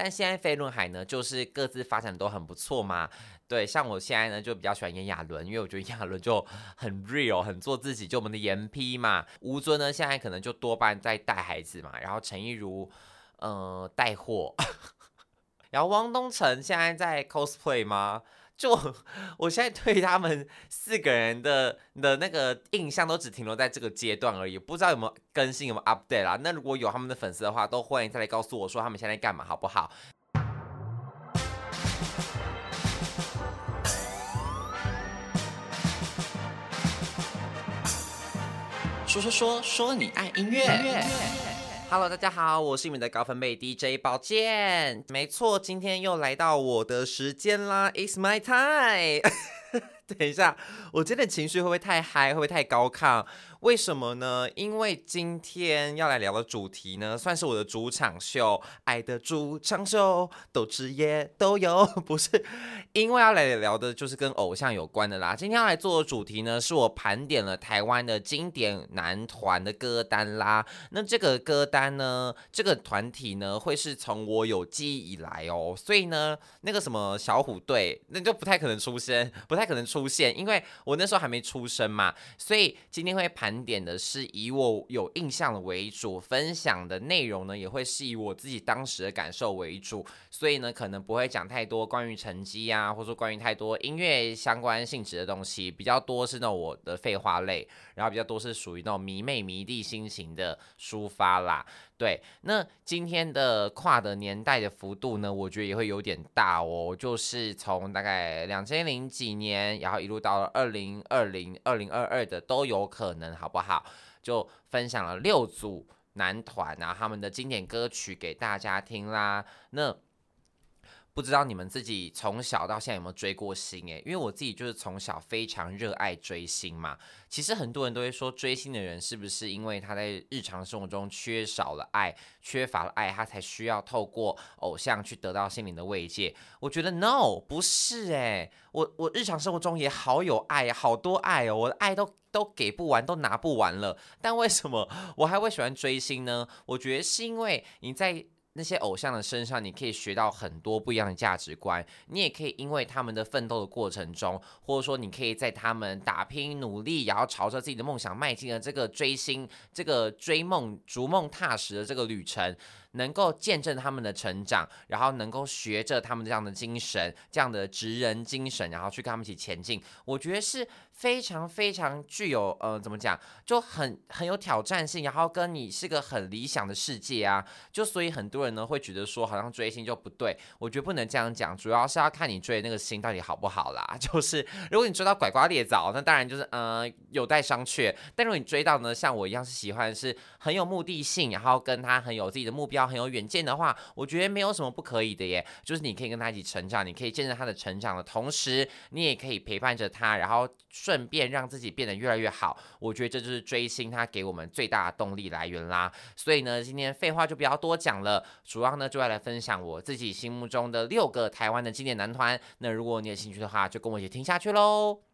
但现在飞轮海呢，就是各自发展都很不错嘛。对，像我现在呢，就比较喜欢演亚纶，因为我觉得亚纶就很 real，很做自己，就我们的颜 P 嘛。吴尊呢，现在可能就多半在带孩子嘛，然后陈亦儒，呃，带货。然后汪东城现在在 cosplay 吗？就我现在对他们四个人的的那个印象都只停留在这个阶段而已，不知道有没有更新，有没有 update 啦？那如果有他们的粉丝的话，都欢迎再来告诉我说他们现在干嘛，好不好？说说说说你爱音乐。音乐 Hello，大家好，我是你们的高分贝 DJ 宝剑。没错，今天又来到我的时间啦，It's my time。等一下，我今天的情绪会不会太嗨？会不会太高亢？为什么呢？因为今天要来聊的主题呢，算是我的主场秀，爱的主场秀，都知也都有，不是？因为要来聊的就是跟偶像有关的啦。今天要来做的主题呢，是我盘点了台湾的经典男团的歌单啦。那这个歌单呢，这个团体呢，会是从我有记忆以来哦，所以呢，那个什么小虎队，那就不太可能出现，不太可能出出现，因为我那时候还没出生嘛。所以今天会盘。点的是以我有印象的为主，分享的内容呢也会是以我自己当时的感受为主，所以呢可能不会讲太多关于成绩啊，或者说关于太多音乐相关性质的东西，比较多是那我的废话类，然后比较多是属于那种迷妹迷弟心情的抒发啦。对，那今天的跨的年代的幅度呢，我觉得也会有点大哦，就是从大概两千零几年，然后一路到了二零二零、二零二二的都有可能，好不好？就分享了六组男团，然后他们的经典歌曲给大家听啦。那不知道你们自己从小到现在有没有追过星？诶，因为我自己就是从小非常热爱追星嘛。其实很多人都会说，追星的人是不是因为他在日常生活中缺少了爱，缺乏了爱，他才需要透过偶像去得到心灵的慰藉？我觉得 no，不是诶，我我日常生活中也好有爱，好多爱哦，我的爱都都给不完，都拿不完了。但为什么我还会喜欢追星呢？我觉得是因为你在。那些偶像的身上，你可以学到很多不一样的价值观。你也可以因为他们的奋斗的过程中，或者说你可以在他们打拼努力，然后朝着自己的梦想迈进的这个追星、这个追梦、逐梦踏实的这个旅程。能够见证他们的成长，然后能够学着他们这样的精神，这样的职人精神，然后去跟他们一起前进，我觉得是非常非常具有呃，怎么讲，就很很有挑战性，然后跟你是个很理想的世界啊，就所以很多人呢会觉得说，好像追星就不对，我觉得不能这样讲，主要是要看你追那个星到底好不好啦。就是如果你追到拐瓜裂枣，那当然就是呃有待商榷。但如果你追到呢，像我一样是喜欢是很有目的性，然后跟他很有自己的目标。要很有远见的话，我觉得没有什么不可以的耶。就是你可以跟他一起成长，你可以见证他的成长的同时，你也可以陪伴着他，然后顺便让自己变得越来越好。我觉得这就是追星他给我们最大的动力来源啦。所以呢，今天废话就不要多讲了，主要呢就要来分享我自己心目中的六个台湾的经典男团。那如果你有兴趣的话，就跟我一起听下去喽。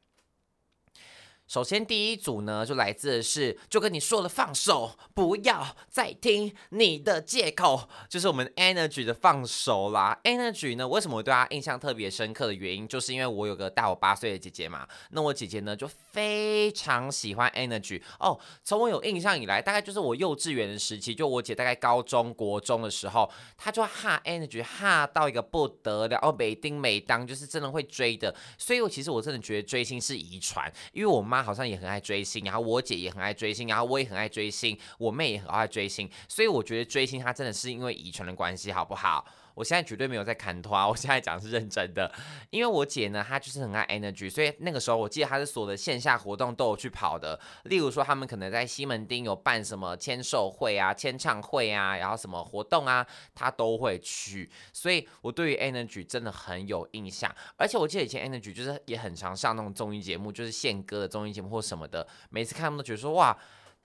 首先，第一组呢，就来自的是，就跟你说了，放手，不要再听你的借口，就是我们 Energy 的放手啦。Energy 呢，为什么我对他印象特别深刻的原因，就是因为我有个大我八岁的姐姐嘛。那我姐姐呢，就非常喜欢 Energy 哦。从我有印象以来，大概就是我幼稚园的时期，就我姐大概高中国中的时候，她就哈 Energy 哈到一个不得了，哦，每叮每当，就是真的会追的。所以我其实我真的觉得追星是遗传，因为我妈。妈好像也很爱追星，然后我姐也很爱追星，然后我也很爱追星，我妹也很爱追星，所以我觉得追星它真的是因为遗传的关系，好不好？我现在绝对没有在砍拖，我现在讲是认真的，因为我姐呢，她就是很爱 Energy，所以那个时候我记得她是所有的线下活动都有去跑的，例如说他们可能在西门町有办什么签售会啊、签唱会啊，然后什么活动啊，她都会去，所以我对于 Energy 真的很有印象，而且我记得以前 Energy 就是也很常上那种综艺节目，就是献歌的综艺节目或什么的，每次看他们都觉得说哇。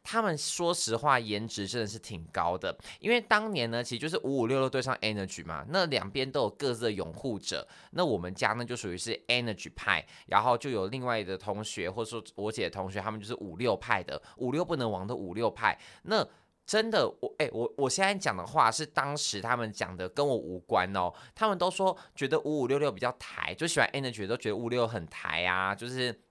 他们说实话，颜值真的是挺高的。因为当年呢，其实就是五五六六对上 Energy 嘛，那两边都有各自的拥护者。那我们家呢，就属于是 Energy 派，然后就有另外的同学，或者说我姐的同学，他们就是五六派的，五六不能亡的五六派。那真的，我哎、我我现在讲的话是当时他们讲的，跟我无关哦。他们都说觉得五五六六比较台，就喜欢 Energy 都觉得五六很台啊。就是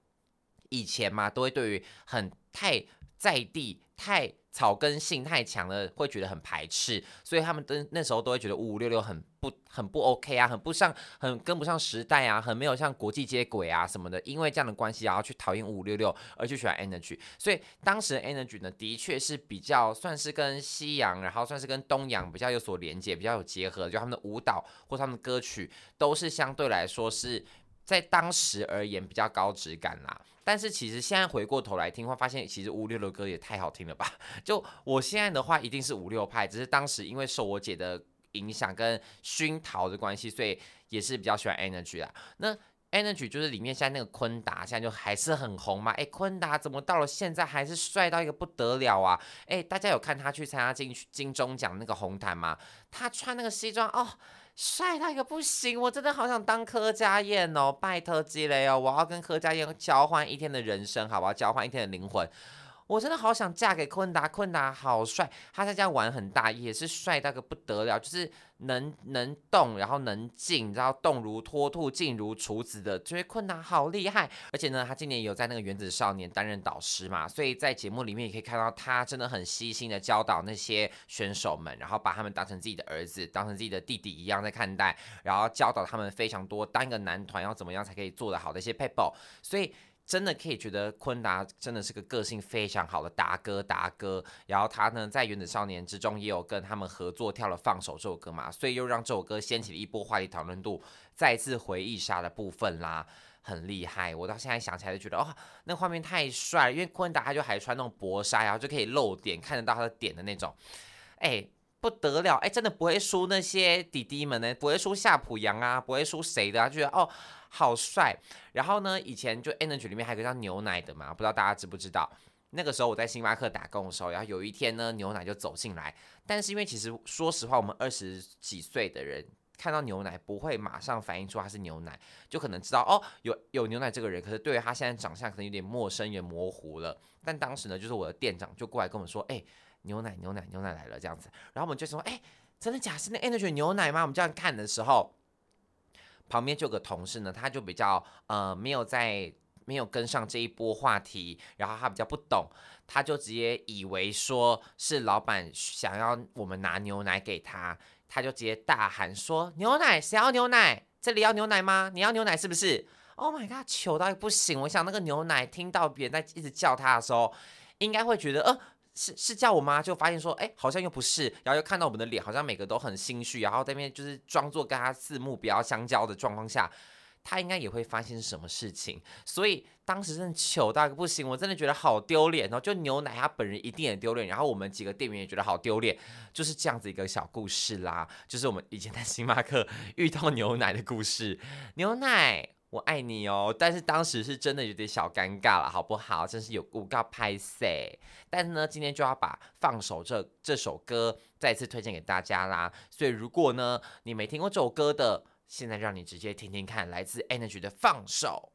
以前嘛，都会对于很太在地、太草根性太强了，会觉得很排斥，所以他们都那时候都会觉得五五六六很。不很不 OK 啊，很不上，很跟不上时代啊，很没有像国际接轨啊什么的。因为这样的关系，然后去讨厌五五六六，而去喜欢 Energy。所以当时的 Energy 呢，的确是比较算是跟西洋，然后算是跟东洋比较有所连接，比较有结合。就他们的舞蹈或他们的歌曲，都是相对来说是在当时而言比较高质感啦。但是其实现在回过头来听，会发现其实五六的歌也太好听了吧？就我现在的话，一定是五六派，只是当时因为受我姐的。影响跟熏陶的关系，所以也是比较喜欢 Energy 啦。那 Energy 就是里面现在那个坤达，现在就还是很红嘛。哎，坤达怎么到了现在还是帅到一个不得了啊？哎，大家有看他去参加金金钟奖那个红毯吗？他穿那个西装哦，帅到一个不行，我真的好想当柯佳燕哦，拜托鸡雷哦，我要跟柯佳燕交换一天的人生，好不好？交换一天的灵魂。我真的好想嫁给坤达，坤达好帅，他在家玩很大，也是帅到个不得了，就是能能动，然后能静，然后动如脱兔，静如处子的，觉得坤达好厉害。而且呢，他今年有在那个原子少年担任导师嘛，所以在节目里面也可以看到他真的很细心的教导那些选手们，然后把他们当成自己的儿子，当成自己的弟弟一样在看待，然后教导他们非常多当一个男团要怎么样才可以做得好的一些撇步，所以。真的可以觉得坤达真的是个个性非常好的达哥达哥，然后他呢在《原子少年》之中也有跟他们合作跳了《放手》这首歌嘛，所以又让这首歌掀起了一波话题讨论度，再次回忆杀的部分啦，很厉害。我到现在想起来就觉得哦，那画面太帅了，因为坤达他就还穿那种薄纱，然后就可以露点，看得到他的点的那种，哎，不得了，哎，真的不会输那些弟弟们呢，不会输夏普阳啊，不会输谁的啊，就觉得哦。好帅，然后呢，以前就 Energy 里面还有个叫牛奶的嘛，不知道大家知不知道？那个时候我在星巴克打工的时候，然后有一天呢，牛奶就走进来，但是因为其实说实话，我们二十几岁的人看到牛奶不会马上反应出他是牛奶，就可能知道哦，有有牛奶这个人，可是对于他现在长相可能有点陌生，也模糊了。但当时呢，就是我的店长就过来跟我们说，哎，牛奶牛奶牛奶来了这样子，然后我们就说，哎，真的假的？是那 Energy 牛奶吗？我们这样看的时候。旁边就有个同事呢，他就比较呃没有在没有跟上这一波话题，然后他比较不懂，他就直接以为说是老板想要我们拿牛奶给他，他就直接大喊说：“牛奶，谁要牛奶？这里要牛奶吗？你要牛奶是不是？”Oh my god，糗到不行！我想那个牛奶听到别人在一直叫他的时候，应该会觉得呃。是是叫我吗？就发现说，哎，好像又不是，然后又看到我们的脸，好像每个都很心虚，然后在那边就是装作跟他四目比较相交的状况下，他应该也会发现是什么事情，所以当时真的糗到不行，我真的觉得好丢脸哦。就牛奶他本人一定也丢脸，然后我们几个店员也觉得好丢脸，就是这样子一个小故事啦，就是我们以前在星巴克 遇到牛奶的故事，牛奶。我爱你哦，但是当时是真的有点小尴尬了，好不好？真是有够告拍谢。但是呢，今天就要把《放手》这这首歌再次推荐给大家啦。所以如果呢你没听过这首歌的，现在让你直接听听看，来自 Energy 的《放手》。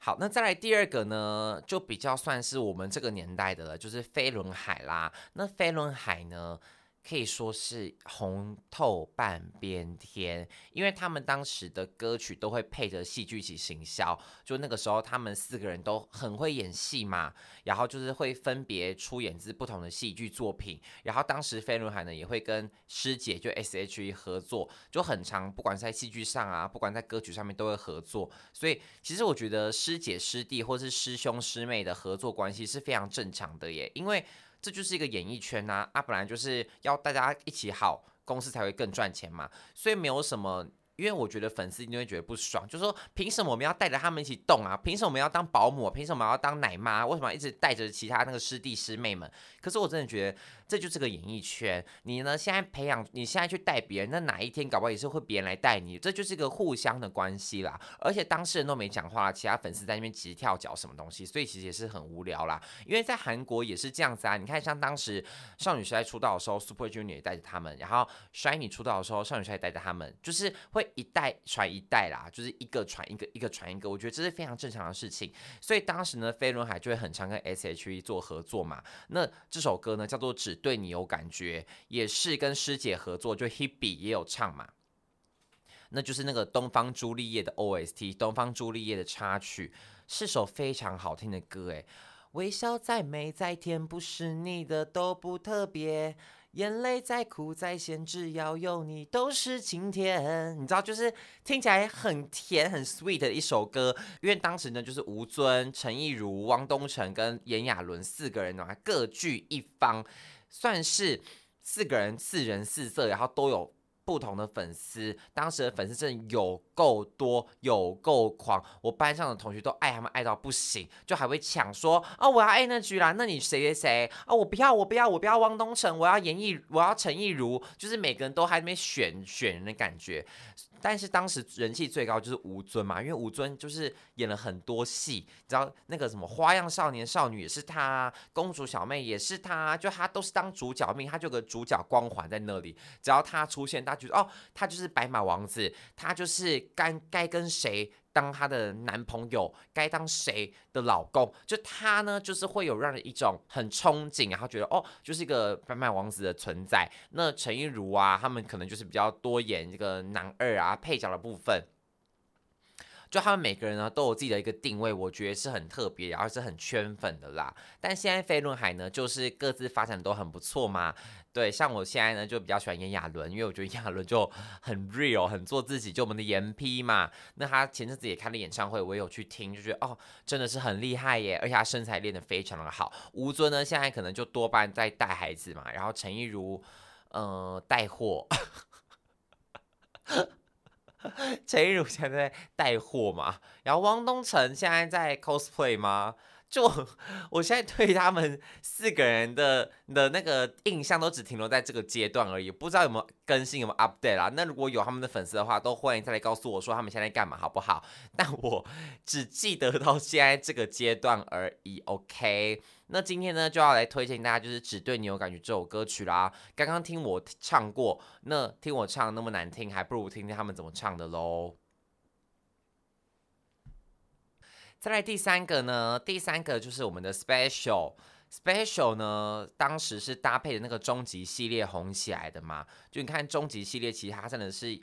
好，那再来第二个呢，就比较算是我们这个年代的了，就是飞轮海啦。那飞轮海呢？可以说是红透半边天，因为他们当时的歌曲都会配着戏剧起行销，就那个时候他们四个人都很会演戏嘛，然后就是会分别出演自不同的戏剧作品，然后当时飞轮海呢也会跟师姐就 S.H.E 合作，就很常，不管在戏剧上啊，不管在歌曲上面都会合作，所以其实我觉得师姐师弟或是师兄师妹的合作关系是非常正常的耶，因为。这就是一个演艺圈呐，啊，啊，本来就是要大家一起好，公司才会更赚钱嘛，所以没有什么。因为我觉得粉丝一定会觉得不爽，就说凭什么我们要带着他们一起动啊？凭什么我们要当保姆？凭什么要当奶妈？为什么一直带着其他那个师弟师妹们？可是我真的觉得这就是个演艺圈，你呢现在培养，你现在去带别人，那哪一天搞不好也是会别人来带你，这就是一个互相的关系啦。而且当事人都没讲话，其他粉丝在那边急跳脚什么东西，所以其实也是很无聊啦。因为在韩国也是这样子啊，你看像当时少女时代出道的时候，Super Junior 也带着他们，然后 SHINee 出道的时候，少女时代带着他们，就是会。一代传一代啦，就是一个传一个，一个传一个。我觉得这是非常正常的事情。所以当时呢，飞轮海就会很常跟 S.H.E 做合作嘛。那这首歌呢叫做《只对你有感觉》，也是跟师姐合作，就 Hebe 也有唱嘛。那就是那个东方朱丽叶的 O.S.T，东方朱丽叶的插曲，是首非常好听的歌诶。微笑再美再甜，不是你的都不特别。眼泪再苦再咸，只要有你都是晴天。你知道，就是听起来很甜很 sweet 的一首歌。因为当时呢，就是吴尊、陈亦儒、汪东城跟炎亚纶四个人呢，各据一方，算是四个人四人四色，然后都有。不同的粉丝，当时的粉丝真的有够多，有够狂。我班上的同学都爱他们爱到不行，就还会抢说：“啊，我要爱那句啦，那你谁谁谁？啊，我不要，我不要，我不要汪东城，我要严艺，我要陈亦儒。”就是每个人都还没选选人的感觉。但是当时人气最高就是吴尊嘛，因为吴尊就是演了很多戏，你知道那个什么花样少年少女也是他，公主小妹也是他，就他都是当主角命，他就有个主角光环在那里。只要他出现，大家觉得哦，他就是白马王子，他就是该该跟谁当她的男朋友，该当谁的老公，就她呢，就是会有让人一种很憧憬，然后觉得哦，就是一个白马王子的存在。那陈亦儒啊，他们可能就是比较多演这个男二啊，配角的部分。就他们每个人呢，都有自己的一个定位，我觉得是很特别，然后是很圈粉的啦。但现在飞轮海呢，就是各自发展都很不错嘛。对，像我现在呢，就比较喜欢炎亚纶，因为我觉得炎亚纶就很 real，很做自己，就我们的颜 P 嘛。那他前阵子也开了演唱会，我也有去听，就觉得哦，真的是很厉害耶，而且他身材练得非常的好。吴尊呢，现在可能就多半在带孩子嘛，然后陈亦儒，呃，带货。陈亦儒现在带货嘛，然后汪东城现在在 cosplay 吗？就我现在对他们四个人的的那个印象都只停留在这个阶段而已，不知道有没有更新，有没有 update 啦？那如果有他们的粉丝的话，都欢迎再来告诉我说他们现在干嘛，好不好？但我只记得到现在这个阶段而已。OK，那今天呢就要来推荐大家，就是只对你有感觉这首歌曲啦。刚刚听我唱过，那听我唱那么难听，还不如听听他们怎么唱的喽。再来第三个呢，第三个就是我们的 Special，Special 呢，当时是搭配的那个终极系列红起来的嘛。就你看终极系列，其实它真的是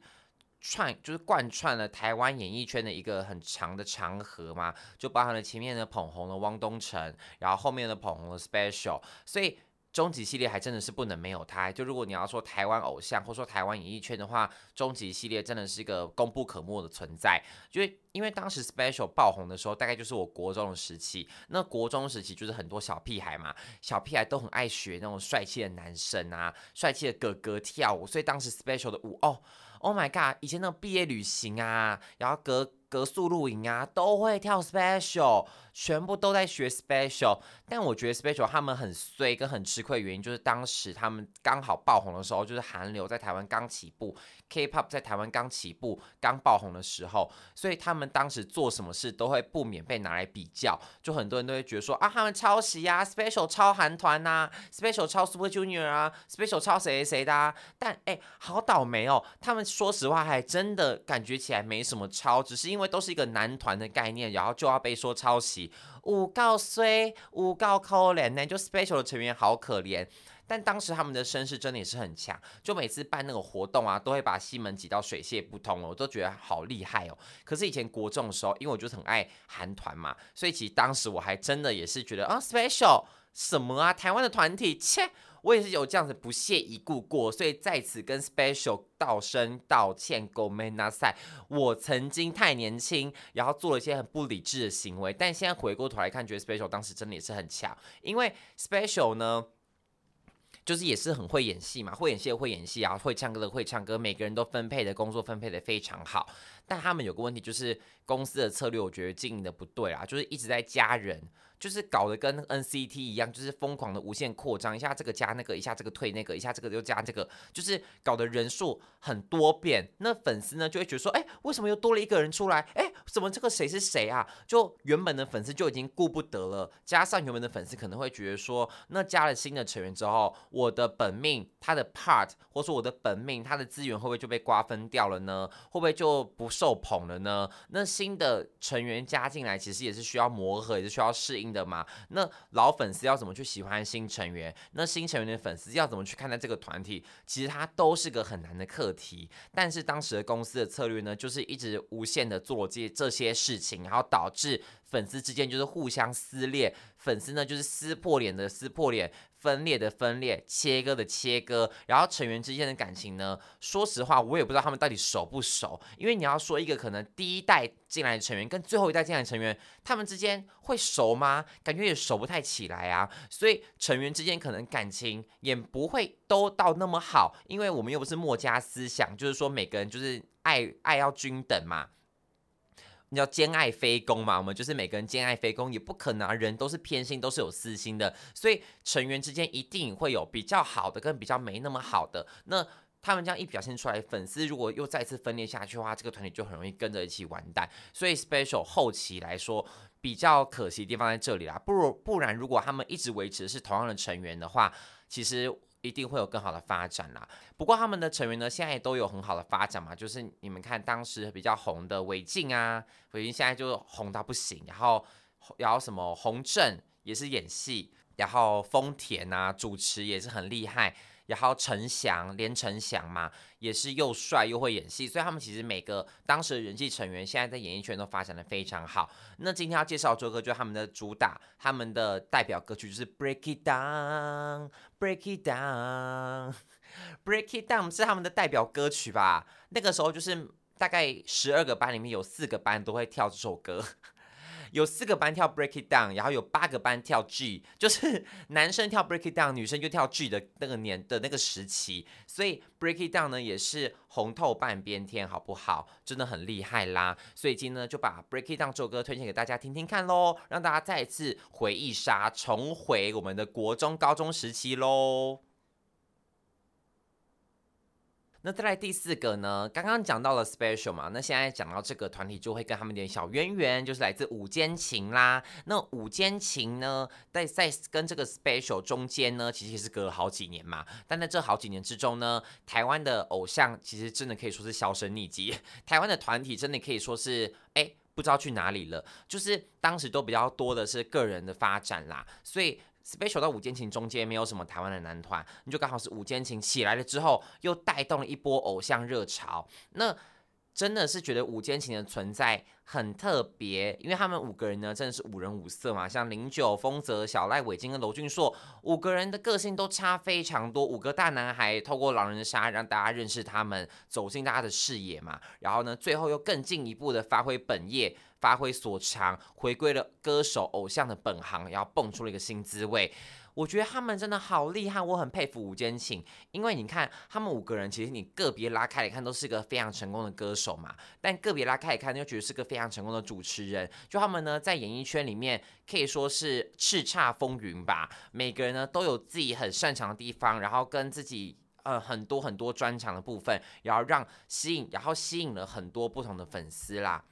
串，就是贯穿了台湾演艺圈的一个很长的长河嘛，就包含了前面的捧红了汪东城，然后后面的捧红了 Special，所以。终极系列还真的是不能没有他，就如果你要说台湾偶像或说台湾演艺圈的话，终极系列真的是一个功不可没的存在。就因为当时 Special 爆红的时候，大概就是我国中的时期。那国中时期就是很多小屁孩嘛，小屁孩都很爱学那种帅气的男生啊，帅气的哥哥跳舞，所以当时 Special 的舞哦，Oh my God，以前那种毕业旅行啊，然后隔格速露营啊，都会跳 Special。全部都在学 special，但我觉得 special 他们很衰跟很吃亏的原因，就是当时他们刚好爆红的时候，就是韩流在台湾刚起步，K-pop 在台湾刚起步、刚爆红的时候，所以他们当时做什么事都会不免被拿来比较，就很多人都会觉得说啊，他们抄袭啊，special 抄韩团呐，special 抄 Super Junior 啊，special 抄谁谁谁的啊，但哎、好倒霉哦，他们说实话还真的感觉起来没什么抄，只是因因为都是一个男团的概念，然后就要被说抄袭。五告衰，五告可怜呢，就 special 的成员好可怜。但当时他们的声势真的也是很强，就每次办那个活动啊，都会把西门挤到水泄不通了，我都觉得好厉害哦。可是以前国中的时候，因为我就很爱韩团嘛，所以其实当时我还真的也是觉得啊，special 什么啊，台湾的团体切。我也是有这样子不屑一顾过，所以在此跟 Special 道声道歉。ごめんなさい，我曾经太年轻，然后做了一些很不理智的行为，但现在回过头来看，觉得 Special 当时真的也是很强，因为 Special 呢， 就是也是很会演戏嘛，会演戏的会演戏啊，会唱歌的会唱歌，每个人都分配的工作分配的非常好，但他们有个问题就是公司的策略，我觉得经营的不对啊，就是一直在加人。就是搞得跟 NCT 一样，就是疯狂的无限扩张，一下这个加那个，一下这个退那个，一下这个又加这个，就是搞得人数很多变。那粉丝呢就会觉得说，哎，为什么又多了一个人出来？哎，怎么这个谁是谁啊？就原本的粉丝就已经顾不得了，加上原本的粉丝可能会觉得说，那加了新的成员之后，我的本命他的 part，或者说我的本命他的资源会不会就被瓜分掉了呢？会不会就不受捧了呢？那新的成员加进来，其实也是需要磨合，也是需要适应的嘛。那老粉丝要怎么去喜欢新成员？那新成员的粉丝要怎么去看待这个团体？其实它都是个很难的课题。但是当时的公司的策略呢，就是一直无限的做这这这些事情，然后导致粉丝之间就是互相撕裂，粉丝呢就是撕破脸的撕破脸。分裂的分裂，切割的切割，然后成员之间的感情呢？说实话，我也不知道他们到底熟不熟。因为你要说一个可能第一代进来的成员跟最后一代进来的成员，他们之间会熟吗？感觉也熟不太起来啊。所以成员之间可能感情也不会都到那么好，因为我们又不是墨家思想，就是说每个人就是爱爱要均等嘛。你要兼爱非攻嘛？我们就是每个人兼爱非攻，也不可能啊，人都是偏心，都是有私心的，所以成员之间一定会有比较好的跟比较没那么好的。那他们这样一表现出来，粉丝如果又再次分裂下去的话，这个团体就很容易跟着一起完蛋。所以 Special 后期来说比较可惜的地方在这里啦，不如不然如果他们一直维持是同样的成员的话，其实。一定会有更好的发展啦。不过他们的成员呢，现在也都有很好的发展嘛。就是你们看当时比较红的韦静啊，韦静现在就红到不行。然后，然后什么洪正也是演戏，然后丰田啊主持也是很厉害。然后陈翔，连陈翔嘛，也是又帅又会演戏，所以他们其实每个当时的人气成员，现在在演艺圈都发展的非常好。那今天要介绍这首歌，就是他们的主打，他们的代表歌曲就是 Break It Down，Break It Down，Break It Down 是他们的代表歌曲吧？那个时候就是大概十二个班里面有四个班都会跳这首歌。有四个班跳 Break It Down，然后有八个班跳 G，就是男生跳 Break It Down，女生就跳 G 的那个年的那个时期，所以 Break It Down 呢也是红透半边天，好不好？真的很厉害啦！所以今天呢就把 Break It Down 这首歌推荐给大家听听看喽，让大家再一次回忆杀，重回我们的国中、高中时期喽。那再来第四个呢？刚刚讲到了 Special 嘛，那现在讲到这个团体就会跟他们点小渊源，就是来自五坚情啦。那五坚情呢，在在跟这个 Special 中间呢，其实也是隔了好几年嘛。但在这好几年之中呢，台湾的偶像其实真的可以说是销声匿迹，台湾的团体真的可以说是哎不知道去哪里了。就是当时都比较多的是个人的发展啦，所以。Special 到五坚情中间没有什么台湾的男团，你就刚好是五坚情起来了之后，又带动了一波偶像热潮。那真的是觉得五坚情的存在很特别，因为他们五个人呢，真的是五人五色嘛，像零九、丰泽、小赖、伟金跟娄俊硕，五个人的个性都差非常多。五个大男孩透过狼人杀让大家认识他们，走进大家的视野嘛，然后呢，最后又更进一步的发挥本业。发挥所长，回归了歌手偶像的本行，然后蹦出了一个新滋味。我觉得他们真的好厉害，我很佩服五坚情。因为你看他们五个人，其实你个别拉开来看，都是个非常成功的歌手嘛。但个别拉开来看，又觉得是个非常成功的主持人。就他们呢，在演艺圈里面可以说是叱咤风云吧。每个人呢都有自己很擅长的地方，然后跟自己呃很多很多专长的部分，然后让吸引，然后吸引了很多不同的粉丝啦。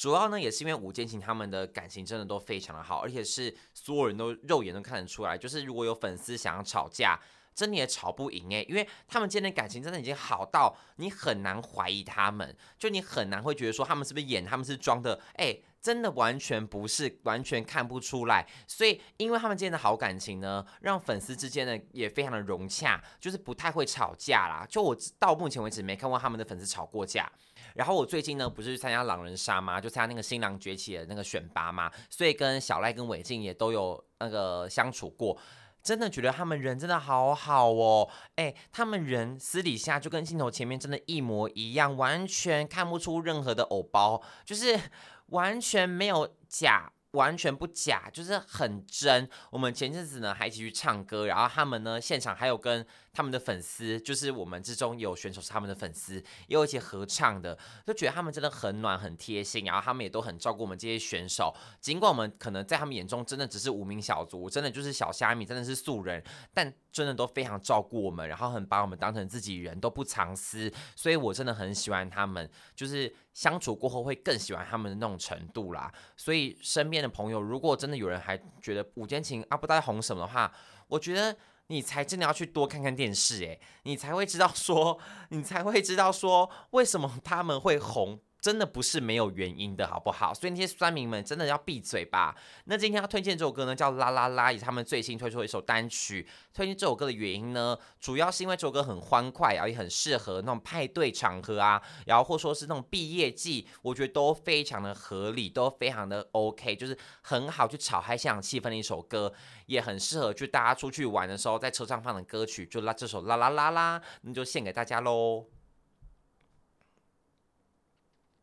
主要呢，也是因为吴建琴他们的感情真的都非常的好，而且是所有人都肉眼都看得出来，就是如果有粉丝想要吵架，真的也吵不赢诶，因为他们之间的感情真的已经好到你很难怀疑他们，就你很难会觉得说他们是不是演，他们是装的，诶，真的完全不是，完全看不出来。所以因为他们之间的好感情呢，让粉丝之间呢也非常的融洽，就是不太会吵架啦。就我到目前为止没看过他们的粉丝吵过架。然后我最近呢，不是去参加狼人杀吗？就参加那个新郎崛起的那个选拔嘛，所以跟小赖跟伟静也都有那个相处过，真的觉得他们人真的好好哦，哎，他们人私底下就跟镜头前面真的一模一样，完全看不出任何的偶包，就是完全没有假。完全不假，就是很真。我们前阵子呢还一起去唱歌，然后他们呢现场还有跟他们的粉丝，就是我们之中有选手是他们的粉丝，也有一些合唱的，就觉得他们真的很暖很贴心，然后他们也都很照顾我们这些选手。尽管我们可能在他们眼中真的只是无名小卒，真的就是小虾米，真的是素人，但真的都非常照顾我们，然后很把我们当成自己人，都不藏私。所以我真的很喜欢他们，就是相处过后会更喜欢他们的那种程度啦。所以身边的朋友，如果真的有人还觉得五坚情啊不知道在红什么的话，我觉得。你才真的要去多看看电视，诶，你才会知道说，你才会知道说，为什么他们会红。真的不是没有原因的，好不好？所以那些酸民们真的要闭嘴吧。那今天要推荐这首歌呢，叫《啦啦啦》，也是他们最新推出的一首单曲。推荐这首歌的原因呢，主要是因为这首歌很欢快，然后也很适合那种派对场合啊，然后或说是那种毕业季，我觉得都非常的合理，都非常的 OK，就是很好去炒嗨现场气氛的一首歌，也很适合去大家出去玩的时候在车上放的歌曲，就拉这首《啦啦啦啦》，那就献给大家喽。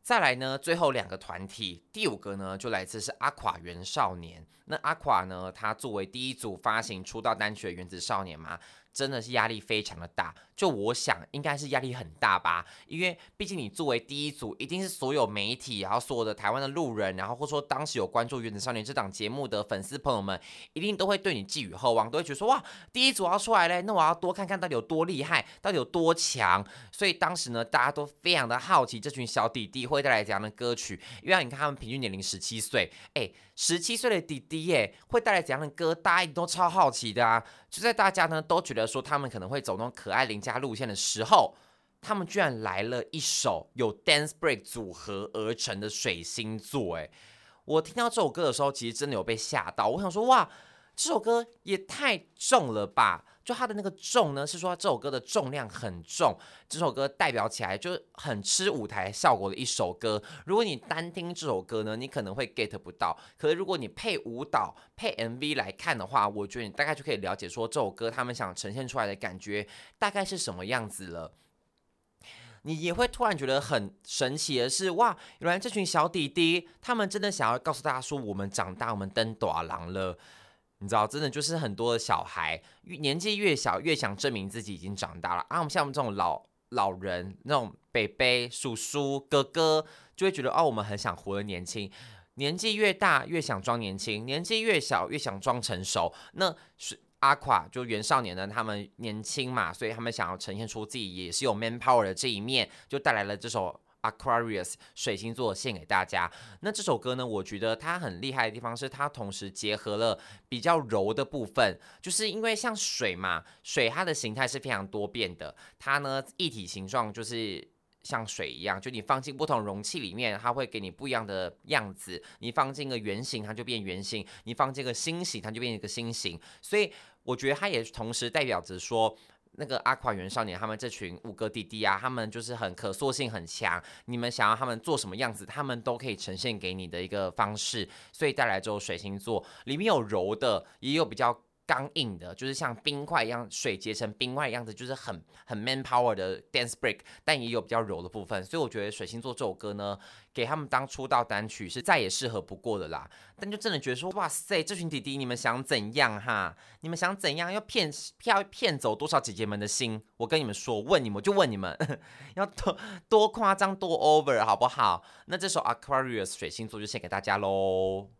再来呢，最后两个团体，第五个呢就来自是阿垮原少年。那阿垮呢，他作为第一组发行出道单曲的原子少年嘛。真的是压力非常的大，就我想应该是压力很大吧，因为毕竟你作为第一组，一定是所有媒体，然后所有的台湾的路人，然后或说当时有关注《原子少年》这档节目的粉丝朋友们，一定都会对你寄予厚望，都会觉得说哇，第一组要出来嘞，那我要多看看到底有多厉害，到底有多强。所以当时呢，大家都非常的好奇这群小弟弟会带来怎样的歌曲，因为你看他们平均年龄十七岁，哎，十七岁的弟弟耶，会带来怎样的歌，大家一定都超好奇的啊。就在大家呢都觉得说他们可能会走那种可爱邻家路线的时候，他们居然来了一首有 Dance Break 组合而成的水星座。哎，我听到这首歌的时候，其实真的有被吓到。我想说，哇，这首歌也太重了吧！就它的那个重呢，是说这首歌的重量很重，这首歌代表起来就很吃舞台效果的一首歌。如果你单听这首歌呢，你可能会 get 不到。可是如果你配舞蹈、配 MV 来看的话，我觉得你大概就可以了解说这首歌他们想呈现出来的感觉大概是什么样子了。你也会突然觉得很神奇的是，哇，原来这群小弟弟他们真的想要告诉大家说，我们长大，我们登大郎了。你知道，真的就是很多的小孩，年纪越小越想证明自己已经长大了啊！我们像我们这种老老人，那种伯伯、叔叔、哥哥，就会觉得哦，我们很想活得年轻。年纪越大越想装年轻，年纪越小越想装成熟。那是阿垮就原少年呢，他们年轻嘛，所以他们想要呈现出自己也是有 man power 的这一面，就带来了这首。Aquarius 水星座献给大家。那这首歌呢，我觉得它很厉害的地方是，它同时结合了比较柔的部分，就是因为像水嘛，水它的形态是非常多变的。它呢，液体形状就是像水一样，就你放进不同容器里面，它会给你不一样的样子。你放进个圆形，它就变圆形；你放进个心形，它就变一个心形。所以我觉得它也同时代表着说。那个阿垮元少年，他们这群五个弟弟啊，他们就是很可塑性很强。你们想要他们做什么样子，他们都可以呈现给你的一个方式。所以带来之后，水星座里面有柔的，也有比较。刚硬的，就是像冰块一样，水结成冰块的样子，就是很很 man power 的 dance break，但也有比较柔的部分，所以我觉得水星座这首歌呢，给他们当出道单曲是再也适合不过的啦。但就真的觉得说，哇塞，这群弟弟你们想怎样哈？你们想怎样？要骗 骗骗走多少姐姐们的心？我跟你们说，问你们就问你们，要多多夸张多 over 好不好？那这首 Aquarius 水星座就献给大家喽。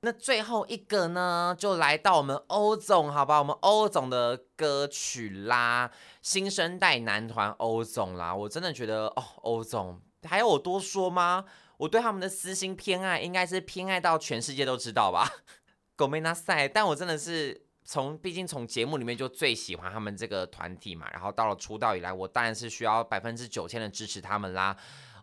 那最后一个呢，就来到我们欧总，好吧，我们欧总的歌曲啦，新生代男团欧总啦，我真的觉得哦，欧总还要我多说吗？我对他们的私心偏爱，应该是偏爱到全世界都知道吧。ごめんなさい，但我真的是从，毕竟从节目里面就最喜欢他们这个团体嘛，然后到了出道以来，我当然是需要百分之九千的支持他们啦。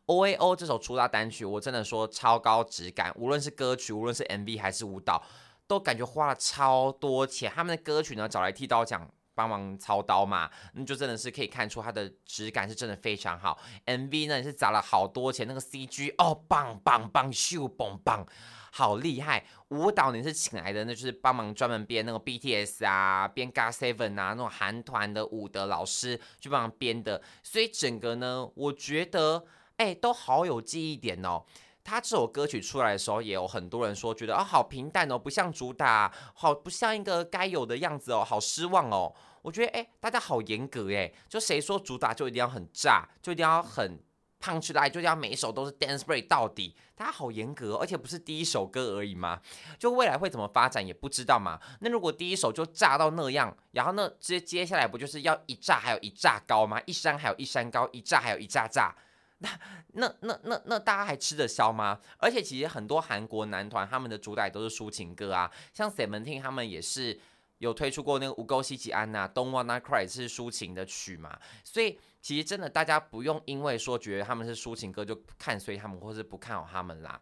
O A O 这首出道单曲，我真的说超高质感，无论是歌曲，无论是 MV 还是舞蹈，都感觉花了超多钱。他们的歌曲呢，找来剃刀奖帮忙操刀嘛，那就真的是可以看出它的质感是真的非常好。MV 呢也是砸了好多钱，那个 CG 哦，棒棒棒，秀棒棒，好厉害。舞蹈你是请来的，那就是帮忙专门编那个 BTS 啊，编 GOT7 啊，那种韩团的舞的老师去帮忙编的，所以整个呢，我觉得。哎，都好有记忆点哦！他这首歌曲出来的时候，也有很多人说觉得啊，好平淡哦，不像主打，好不像一个该有的样子哦，好失望哦。我觉得哎，大家好严格哎，就谁说主打就一定要很炸，就一定要很。胖出来就要每一首都是 dance break 到底，大家好严格，而且不是第一首歌而已嘛，就未来会怎么发展也不知道嘛。那如果第一首就炸到那样，然后呢，接接下来不就是要一炸还有一炸高吗？一山还有一山高，一炸还有一炸炸，那那那那那大家还吃得消吗？而且其实很多韩国男团他们的主打都是抒情歌啊，像 Seventeen 他们也是。有推出过那个《无垢西吉安》呐，《Don't Wanna Cry》是抒情的曲嘛，所以其实真的大家不用因为说觉得他们是抒情歌就看衰他们，或是不看好他们啦，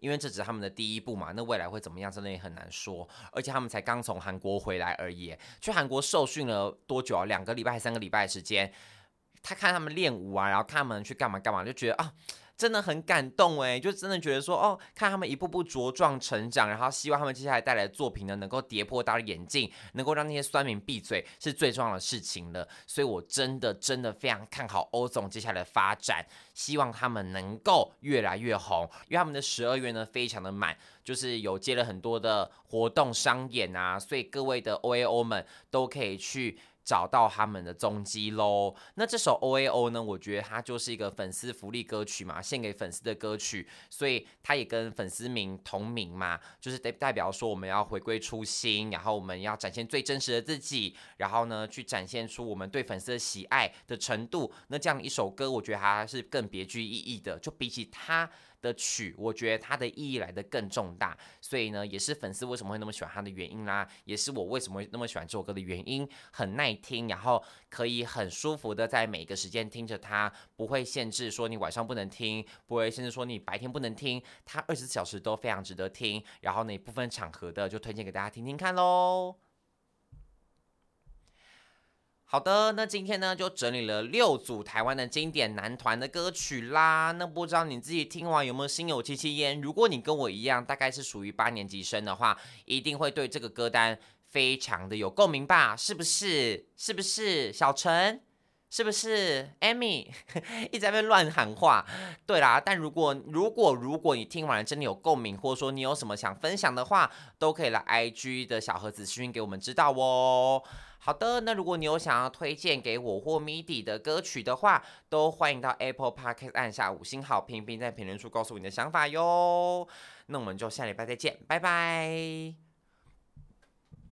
因为这只是他们的第一步嘛，那未来会怎么样，真的也很难说。而且他们才刚从韩国回来而已，去韩国受训了多久啊？两个礼拜三个礼拜的时间？他看他们练舞啊，然后看他们去干嘛干嘛，就觉得啊。真的很感动哎，就真的觉得说哦，看他们一步步茁壮成长，然后希望他们接下来带来的作品呢，能够跌破大家眼镜，能够让那些酸民闭嘴，是最重要的事情了。所以我真的真的非常看好欧总接下来的发展，希望他们能够越来越红，因为他们的十二月呢非常的满，就是有接了很多的活动商演啊，所以各位的 OAO 们都可以去。找到他们的踪迹喽。那这首 O A O 呢？我觉得它就是一个粉丝福利歌曲嘛，献给粉丝的歌曲，所以它也跟粉丝名同名嘛，就是代代表说我们要回归初心，然后我们要展现最真实的自己，然后呢去展现出我们对粉丝的喜爱的程度。那这样一首歌，我觉得它是更别具意义的，就比起它。的曲，我觉得它的意义来得更重大，所以呢，也是粉丝为什么会那么喜欢它的原因啦，也是我为什么会那么喜欢这首歌的原因，很耐听，然后可以很舒服的在每个时间听着它，不会限制说你晚上不能听，不会限制说你白天不能听，它二十四小时都非常值得听，然后呢，不分场合的就推荐给大家听听看喽。好的，那今天呢就整理了六组台湾的经典男团的歌曲啦。那不知道你自己听完有没有心有戚戚焉？如果你跟我一样，大概是属于八年级生的话，一定会对这个歌单非常的有共鸣吧？是不是？是不是？小陈，是不是？Amy 一直在那边乱喊话。对啦，但如果如果如果你听完了真的有共鸣，或者说你有什么想分享的话，都可以来 IG 的小盒子私讯给我们知道哦。好的，那如果你有想要推荐给我或 MIDI 的歌曲的话，都欢迎到 Apple Podcast 按下五星好评，并在评论处告诉你的想法哟。那我们就下礼拜再见，拜拜。